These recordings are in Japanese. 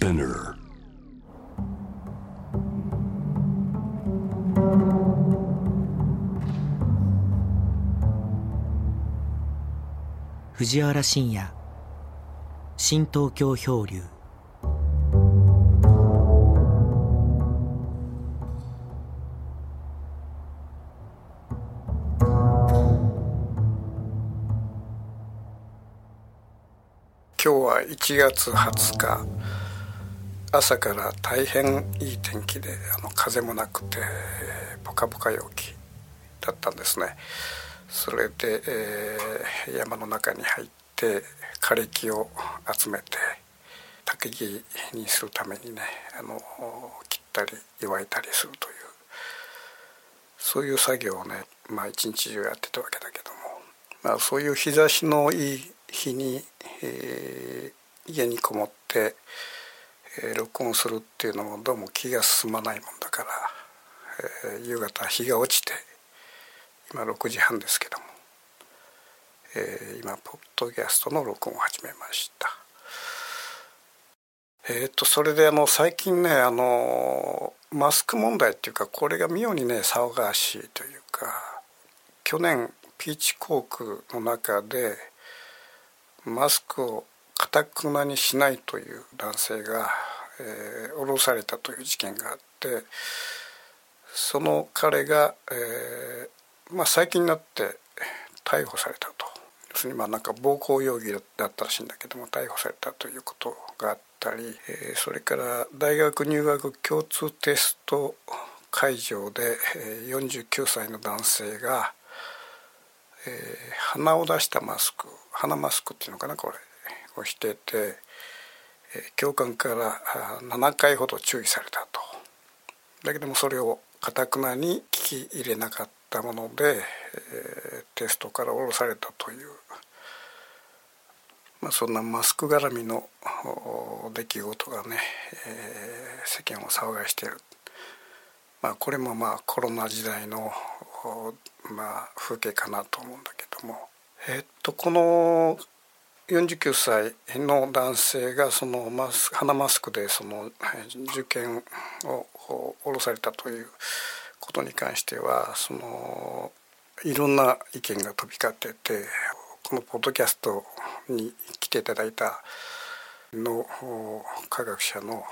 Spinner. 藤原信也新東京漂流今日は1月20日朝から大変いい天気であの風もなくてポカポカ陽気だったんですね。それで、えー、山の中に入って枯れ木を集めて焚き木にするためにねあの切ったり祝いたりするというそういう作業をねまあ一日中やってたわけだけども、まあ、そういう日差しのいい日にえー、家にこもって、えー、録音するっていうのもどうも気が進まないもんだから、えー、夕方日が落ちて今6時半ですけども、えー、今ポッドキャストの録音を始めました。えー、っとそれであの最近ねあのマスク問題っていうかこれが妙にね騒がしいというか去年ピーチコークの中でマスクをたくなにしないという男性が、えー、降ろされたという事件があってその彼が、えーまあ、最近になって逮捕されたと。要するにまあなんか暴行容疑だったらしいんだけども逮捕されたということがあったり、えー、それから大学入学共通テスト会場で、えー、49歳の男性が、えー、鼻を出したマスク鼻マスクっていうのかなこれ。をしてて、教官から7回ほど注意されたと。だけどもそれをかたくなに聞き入れなかったもので、テストから降ろされたという、まあ、そんなマスク絡みの出来事がね、え世間を騒がしている、まあ、これもまあコロナ時代の、まあ、風景かなと思うんだけども。えっとこの49歳の男性がそのマス鼻マスクでその受験を降ろされたということに関してはそのいろんな意見が飛び交っててこのポッドキャストに来ていただいたの科学者の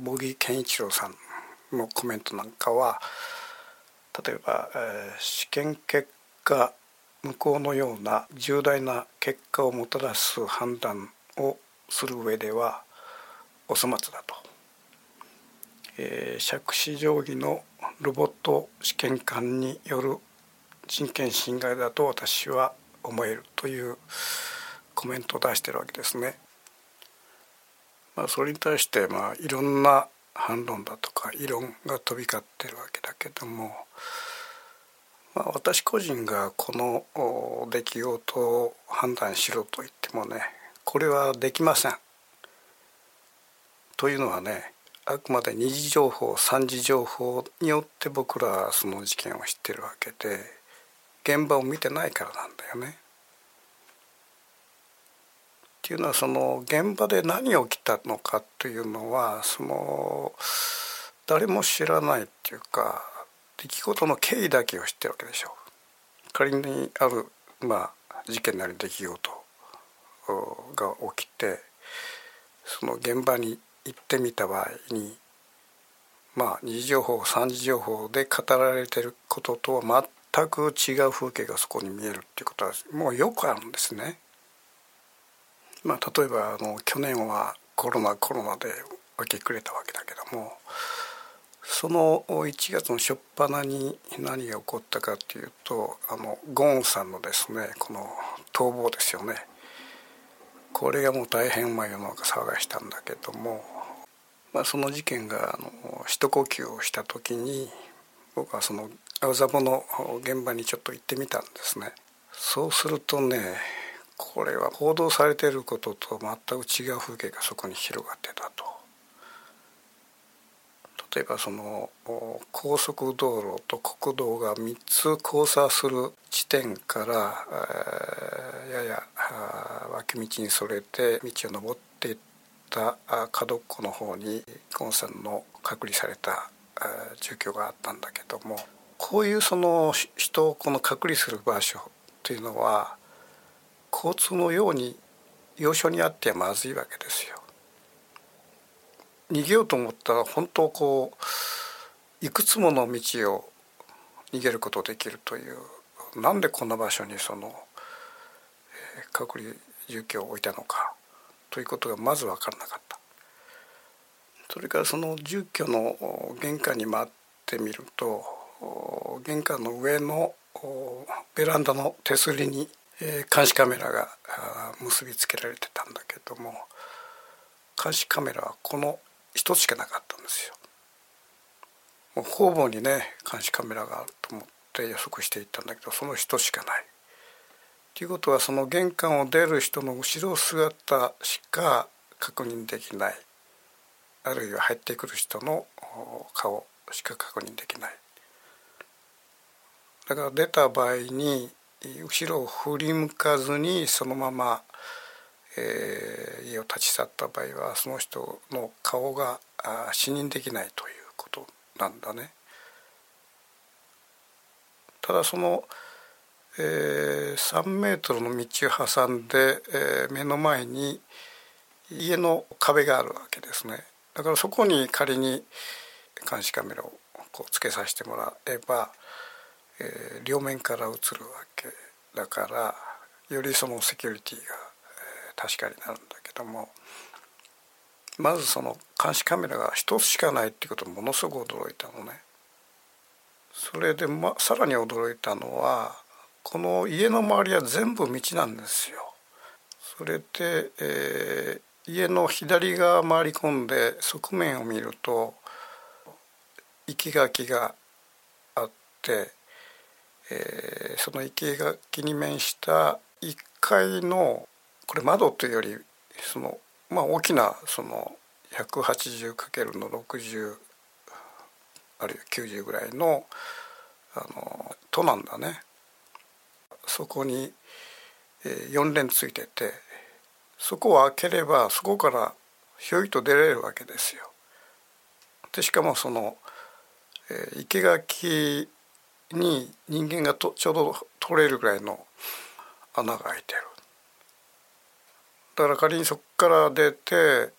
茂木健一郎さんのコメントなんかは例えば、えー、試験結果向こうのような重大な結果をもたらす判断をする上ではお粗末だと、えー、杓子定規のロボット試験官による人権侵害だと私は思えるというコメントを出してるわけですね。まあ、それに対してまあいろんな反論だとか異論が飛び交ってるわけだけどもまあ、私個人がこの出来事を判断しろと言ってもねこれはできません。というのはねあくまで二次情報三次情報によって僕らはその事件を知ってるわけで現場を見てないからなんだよね。っていうのはその現場で何が起きたのかというのはその誰も知らないっていうか出来事の経緯だけを知ってるわけでしょう仮にあるまあ事件なり出来事が起きてその現場に行ってみた場合にまあ二次情報三次情報で語られてることとは全く違う風景がそこに見えるっていうことはもうよくあるんですね。まあ、例えばあの去年はコロナコロナで明け暮れたわけだけどもその1月の初っ端に何が起こったかというとあのゴーンさんのですねこの逃亡ですよねこれがもう大変まあ世の中騒がしたんだけども、まあ、その事件があの一呼吸をした時に僕はその青ザボの現場にちょっと行ってみたんですね。そうするとねこれは報道されていることと全く違う風景がそこに広がってたと。例えばその高速道路と国道が3つ交差する地点から、えー、やや脇道にそれて道を登っていっった角っこの方にゴンさんの隔離された住居があったんだけどもこういうその人をこの隔離する場所というのは交通のように要所にあってはまずいわけですよ。逃げようと思ったら本当こういくつもの道を逃げることできるというなんでこんな場所にその、えー、隔離住居を置いたのかということがまず分からなかった。それからその住居の玄関に回ってみると玄関の上のベランダの手すりに、えー、監視カメラが結びつけられてたんだけども監視カメラはこの一つしかなかったんですよ。もう方々にね監視カメラがあると思って予測していったんだけどその人しかない。ということはその玄関を出る人の後ろ姿しか確認できないあるいは入ってくる人の顔しか確認できないだから出た場合に後ろを振り向かずにそのままえ、を立ち去った場合はその人の顔が視認できないということなんだね。ただその、えー、3メートルの道を挟んで、えー、目の前に家の壁があるわけですね。だからそこに仮に監視カメラをこうつけさせてもらえば、えー、両面から映るわけだからよりそのセキュリティが確かになるんだどもまずその監視カメラが一つしかないっていうことものすごく驚いたのね。それで、ま、さらに驚いたのはこの家の周りは全部道なんですよ。それで、えー、家の左側回り込んで側面を見ると生垣があって、えー、その生垣に面した1階のこれ窓というよりそのまあ大きなその 180× の60あるいは90ぐらいのあの戸なんだねそこに4連ついててそこを開ければそこからひょいと出られるわけですよ。でしかもその、えー、生垣に人間がとちょうど通れるぐらいの穴が開いてる。だから仮にそこから出て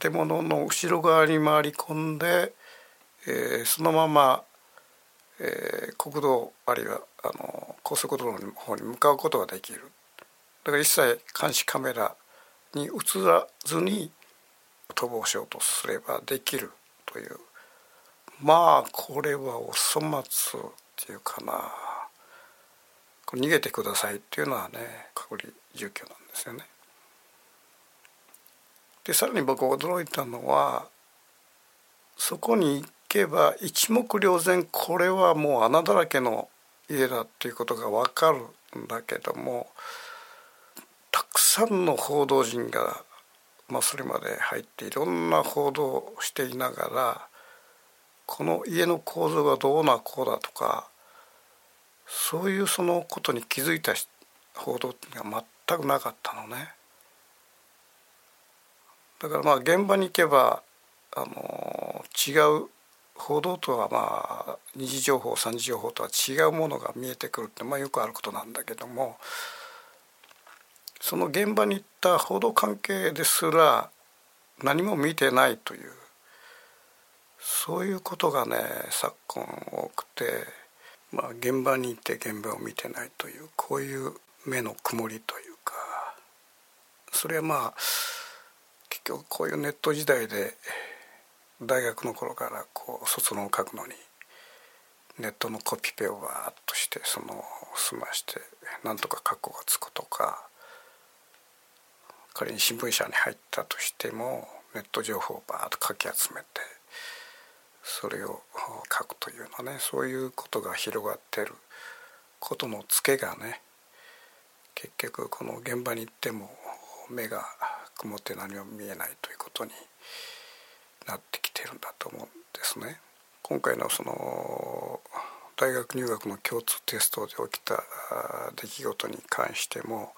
建物の後ろ側に回り込んで、えー、そのまま、えー、国道あるいはあの高速道路の方に向かうことができる。だから一切監視カメラに映らずに逃亡しようとすればできる。という。まあこれはお粗末っていうかな。逃げてくださいっていうのはね隔離住居なんですよね。でさらに僕驚いたのはそこに行けば一目瞭然これはもう穴だらけの家だっていうことが分かるんだけどもたくさんの報道陣が、まあ、それまで入っていろんな報道をしていながらこの家の構造がどうなこうだとかそういうそのことに気づいた報道っていうのは全くなかったのね。だからまあ現場に行けばあの違う報道とはまあ二次情報三次情報とは違うものが見えてくるってまあよくあることなんだけどもその現場に行った報道関係ですら何も見てないというそういうことがね昨今多くて、まあ、現場に行って現場を見てないというこういう目の曇りというかそれはまあ局こういうネット時代で大学の頃からこう卒論を書くのにネットのコピペをわーっとしてその済ましてなんとか括弧がつくとか仮に新聞社に入ったとしてもネット情報をバーッとかき集めてそれを書くというようなねそういうことが広がってる。ことのツケがね結局この現場に行っても目が曇って何も見えないということになってきてるんだと思うんですね。今回のその大学入学の共通テストで起きた出来事に関しても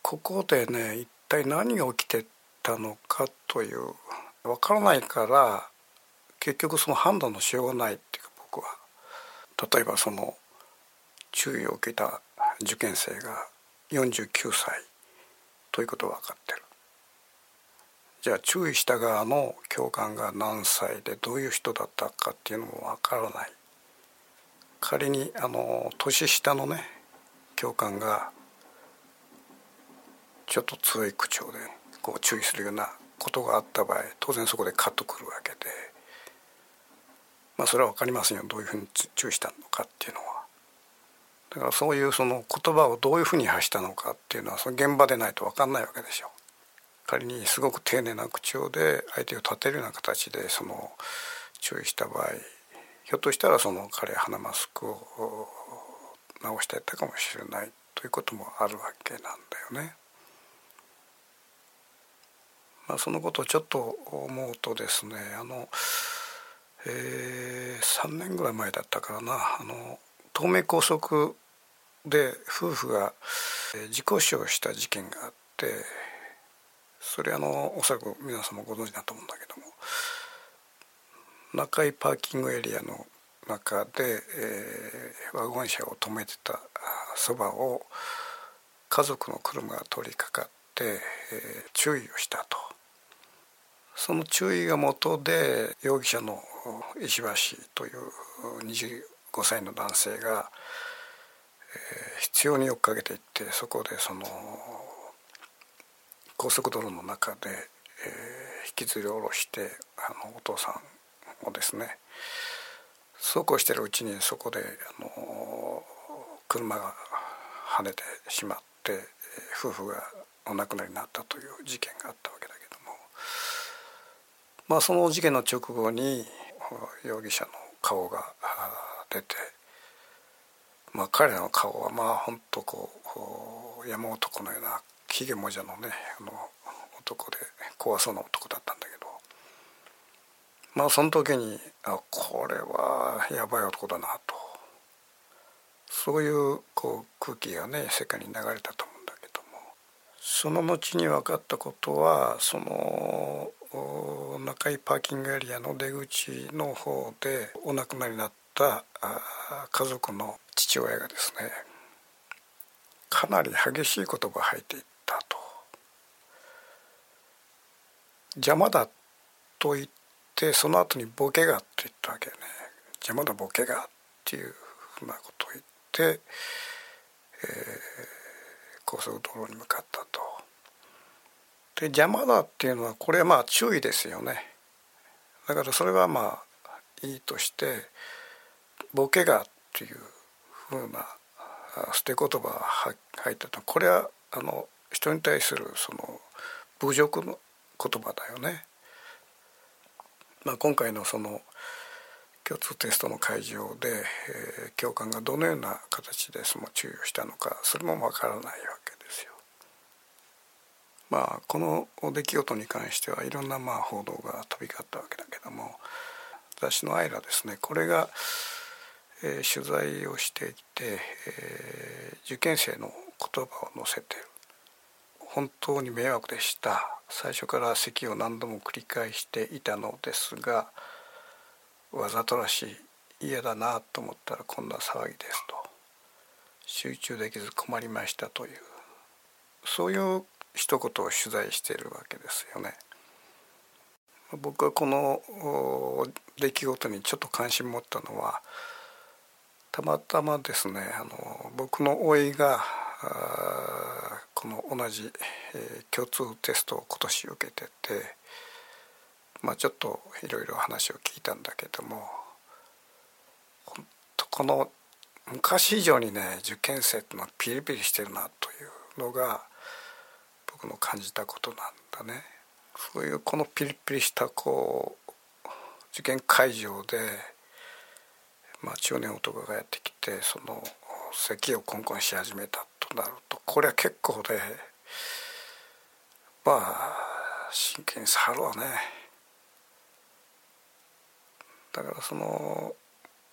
ここでね一体何が起きてたのかという分からないから結局その判断のしようがないっていうか僕は例えばその注意を受けた受験生が49歳ということは分かってる。じゃあ注意した側の教官が何歳でどういう人だったかっていうのも分からない。仮にあの年下のね教官がちょっと強い口調でこう注意するようなことがあった場合当然そこでカットくるわけでまあそれは分かりませんよ。どういうふうに注意したのかっていうのは。だからそういうその言葉をどういうふうに発したのかっていうのはその現場でないと分かんないわけでしょ。仮にすごく丁寧な口調で相手を立てるような形でその注意した場合ひょっとしたらその彼鼻マスクを直してやったかもしれないということもあるわけなんだよね。まあ、そのことをちょっと思うとですねあの、えー、3年ぐらい前だったからなあの東名高速で夫婦が事故死をした事件があってそれあのおそらく皆さんもご存知だと思うんだけども中井パーキングエリアの中で、えー、ワゴン車を止めてたそばを家族の車が通りかかって、えー、注意をしたと。その注意がもとで容疑者の石橋という25歳の男性が、必要に追っかけていってそこでその高速道路の中で、え、引きずり下ろしてあのお父さんをですね走行してるうちにそこであの車が跳ねてしまって夫婦がお亡くなりになったという事件があったわけだけどもまあその事件の直後に容疑者の顔が出てまあ彼の顔はまあ本当こう山男のようなひげもじゃのねあの男で怖そうな男だったんだけど。まあその時にあこれはやばい男だなと。そういうこう空気がね世界に流れたと思うんだけども。その後に分かったことはその中井パーキングエリアの出口の方でお亡くなりになった家族の父親がですねかなり激しい言葉を吐いていったと邪魔だと言ってその後にボケがって言ったわけね邪魔だボケがっていうふうなことを言って、えー、高速道路に向かったと。で邪魔だっていうのはこれはまあ注意ですよね。だからそれはまあいいとしてボケがっていうふうな捨て言葉が入ってたこれはあの人に対するその侮辱の言葉だよね。まあ、今回のその共通テストの会場で、えー、教官がどのような形でその注意をしたのかそれもわからないわけですよ。まあこの出来事に関してはいろんなまあ報道が飛び交ったわけだけども雑誌の「アイラ」ですねこれが、えー、取材をしていて、えー、受験生の言葉を載せてる本当に迷惑でした。最初から咳を何度も繰り返していたのですがわざとらしい嫌だなと思ったらこんな騒ぎですと。集中できず困りましたという。そういう一言を取材しているわけですよね。僕はこの出来事にちょっと関心持ったのはたまたまですねあの僕の甥いがこの同じ、えー、共通テストを今年受けててまあちょっといろいろ話を聞いたんだけども本当この昔以上にね受験生ってのはピリピリしてるなというのが僕の感じたことなんだね。そういうこのピリピリしたこう受験会場で、まあ、中年男がやってきてその咳をコンコンし始めたとなるとこれは結構でまあ真剣に触るわね。だからその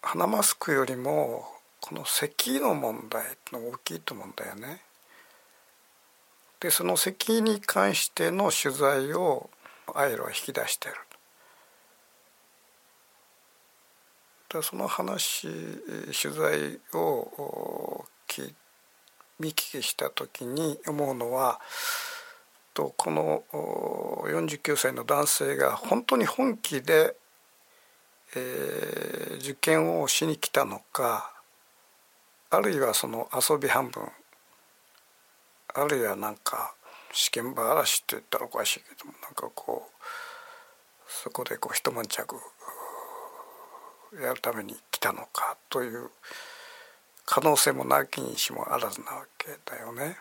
鼻マスクよりもこの咳の問題の大きいと思うんだよね。でその席に関しての取材をアイロは引き出してる。だその話取材を見聞きした時に思うのはとこの49歳の男性が本当に本気で、えー、受験をしに来たのかあるいはその遊び半分あるいはなんか試験場嵐って言ったらおかしいけどもなんかこうそこでこう一悶着やるために来たのかという可能性もなきにしもあらずなわけだよね。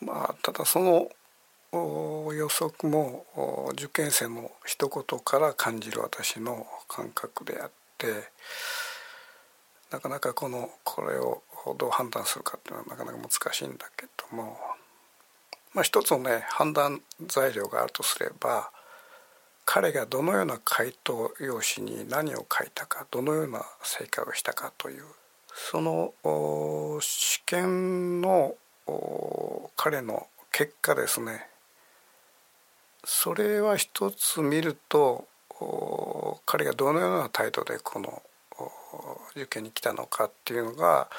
まあただその予測も受験生の一言から感じる私の感覚であってなかなかこのこれをどう判断するかっていうのはなかなか難しいんだけども、まあ、一つのね判断材料があるとすれば彼がどのような回答用紙に何を書いたかどのような正解をしたかというその試験の彼の結果ですねそれは一つ見ると彼がどのような態度でこの受験に来たのかっていうのが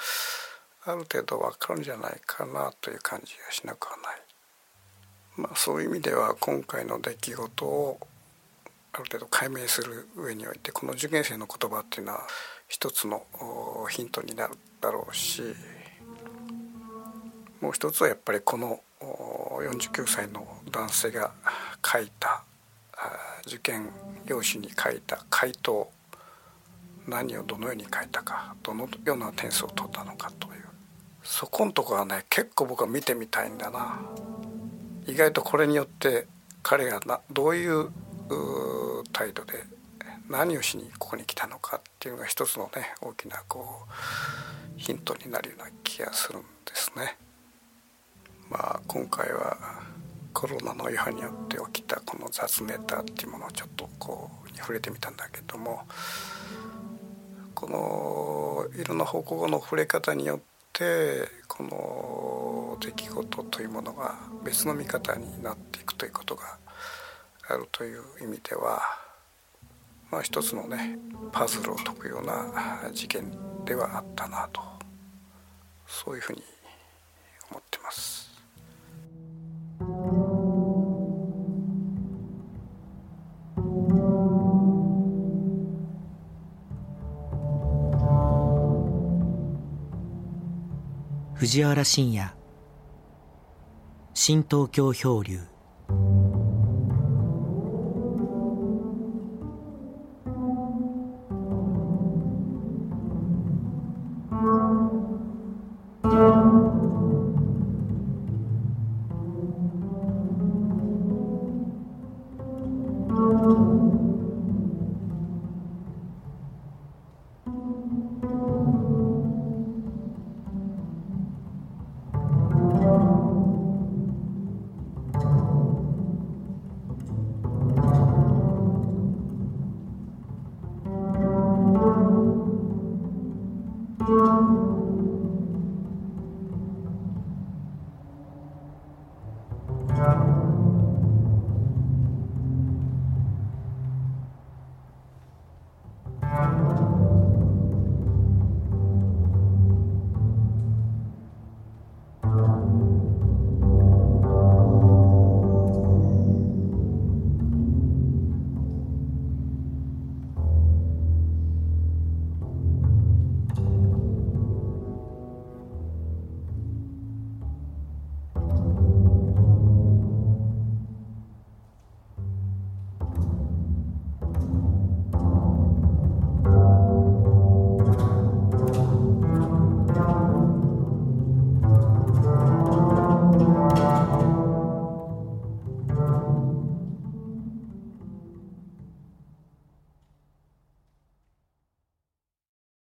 ある程度分かるんじゃないかなという感じがしなくはない。まあ、そういう意味では今回の出来事をある程度解明する上においてこの受験生の言葉っていうのは一つのヒントになるだろうしもう一つはやっぱりこの49歳の男性が書いた受験用紙に書いた回答何をどのように書いたかどのような点数を取ったのかという。そこのとこはね結構僕は見てみたいんだな。意外とこれによって彼がなどういう態度で何をしにここに来たのかっていうのが一つのね大きなこうヒントになるような気がするんですね。まあ今回はコロナの余波によって起きたこの雑ネタっていうものをちょっとこうに触れてみたんだけどもこのいろんな方向の触れ方によってこの出来事というものが別の見方になっていくということがあるという意味では、まあ、一つのねパズルを解くような事件ではあったなとそういうふうに思ってます。藤原信也新東京漂流